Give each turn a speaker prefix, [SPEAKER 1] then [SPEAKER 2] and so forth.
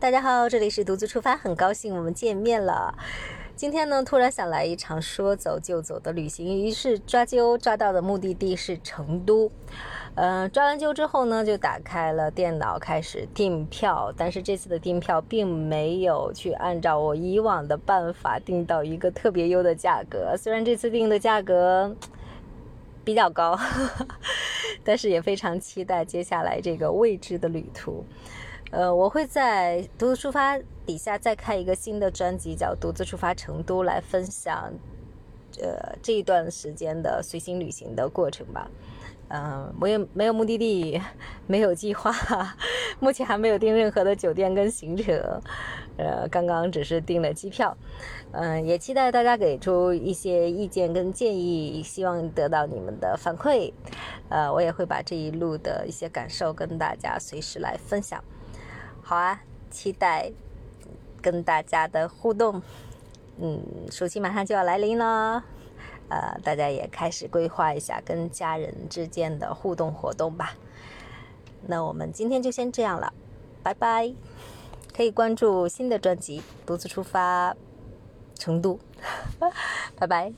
[SPEAKER 1] 大家好，这里是独自出发，很高兴我们见面了。今天呢，突然想来一场说走就走的旅行，于是抓阄抓到的目的地是成都。呃，抓完阄之后呢，就打开了电脑开始订票，但是这次的订票并没有去按照我以往的办法订到一个特别优的价格，虽然这次订的价格比较高，但是也非常期待接下来这个未知的旅途。呃，我会在独自出发底下再开一个新的专辑，叫《独自出发成都》，来分享呃这一段时间的随行旅行的过程吧。嗯，我也没有目的地，没有计划，目前还没有订任何的酒店跟行程，呃，刚刚只是订了机票。嗯，也期待大家给出一些意见跟建议，希望得到你们的反馈。呃，我也会把这一路的一些感受跟大家随时来分享。好啊，期待跟大家的互动。嗯，暑期马上就要来临了，呃，大家也开始规划一下跟家人之间的互动活动吧。那我们今天就先这样了，拜拜。可以关注新的专辑《独自出发成都》，拜拜。